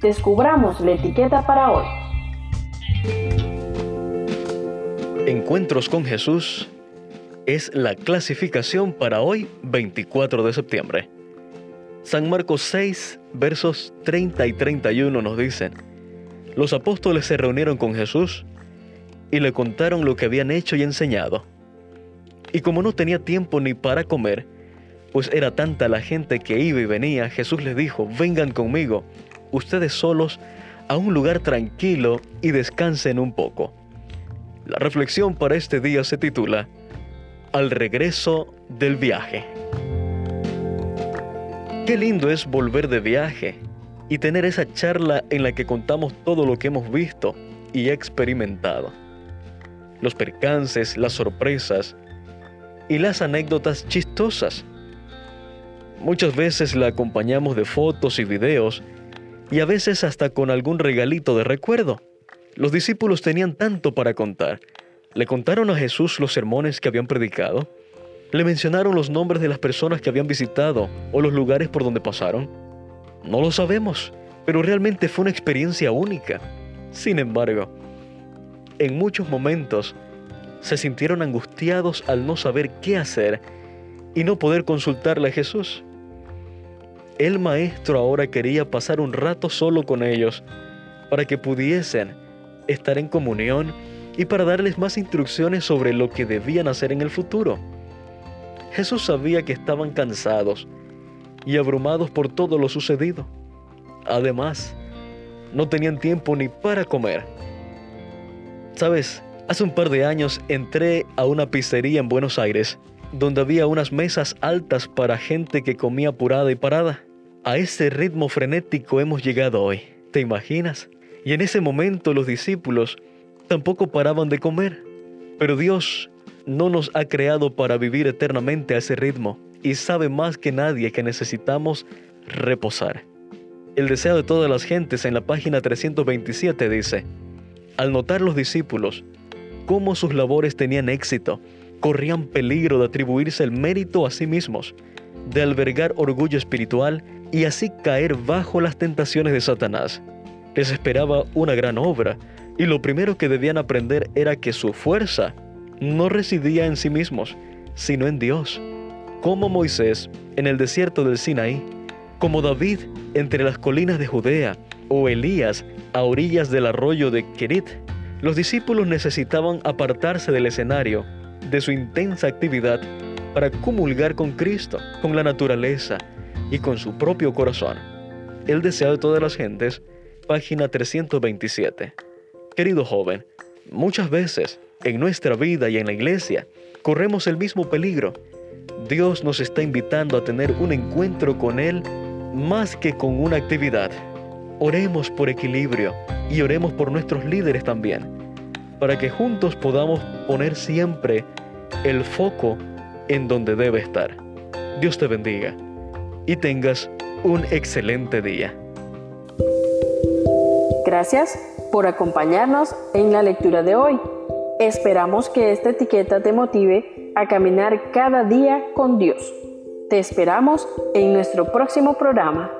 descubramos la etiqueta para hoy. Encuentros con Jesús es la clasificación para hoy 24 de septiembre. San Marcos 6, versos 30 y 31 nos dicen, los apóstoles se reunieron con Jesús y le contaron lo que habían hecho y enseñado. Y como no tenía tiempo ni para comer, pues era tanta la gente que iba y venía, Jesús les dijo, vengan conmigo, ustedes solos, a un lugar tranquilo y descansen un poco. La reflexión para este día se titula Al regreso del viaje. Qué lindo es volver de viaje y tener esa charla en la que contamos todo lo que hemos visto y experimentado. Los percances, las sorpresas y las anécdotas chistosas. Muchas veces la acompañamos de fotos y videos y a veces hasta con algún regalito de recuerdo. Los discípulos tenían tanto para contar. Le contaron a Jesús los sermones que habían predicado. Le mencionaron los nombres de las personas que habían visitado o los lugares por donde pasaron. No lo sabemos, pero realmente fue una experiencia única. Sin embargo, en muchos momentos se sintieron angustiados al no saber qué hacer y no poder consultarle a Jesús. El maestro ahora quería pasar un rato solo con ellos para que pudiesen estar en comunión y para darles más instrucciones sobre lo que debían hacer en el futuro. Jesús sabía que estaban cansados y abrumados por todo lo sucedido. Además, no tenían tiempo ni para comer. Sabes, hace un par de años entré a una pizzería en Buenos Aires donde había unas mesas altas para gente que comía apurada y parada. A ese ritmo frenético hemos llegado hoy. ¿Te imaginas? Y en ese momento los discípulos tampoco paraban de comer. Pero Dios no nos ha creado para vivir eternamente a ese ritmo y sabe más que nadie que necesitamos reposar. El deseo de todas las gentes en la página 327 dice, al notar los discípulos cómo sus labores tenían éxito, corrían peligro de atribuirse el mérito a sí mismos, de albergar orgullo espiritual y así caer bajo las tentaciones de Satanás. Les esperaba una gran obra, y lo primero que debían aprender era que su fuerza no residía en sí mismos, sino en Dios. Como Moisés en el desierto del Sinaí, como David entre las colinas de Judea, o Elías a orillas del arroyo de Kerit, los discípulos necesitaban apartarse del escenario, de su intensa actividad, para comulgar con Cristo, con la naturaleza y con su propio corazón. El deseo de todas las gentes página 327. Querido joven, muchas veces en nuestra vida y en la iglesia corremos el mismo peligro. Dios nos está invitando a tener un encuentro con Él más que con una actividad. Oremos por equilibrio y oremos por nuestros líderes también, para que juntos podamos poner siempre el foco en donde debe estar. Dios te bendiga y tengas un excelente día. Gracias por acompañarnos en la lectura de hoy. Esperamos que esta etiqueta te motive a caminar cada día con Dios. Te esperamos en nuestro próximo programa.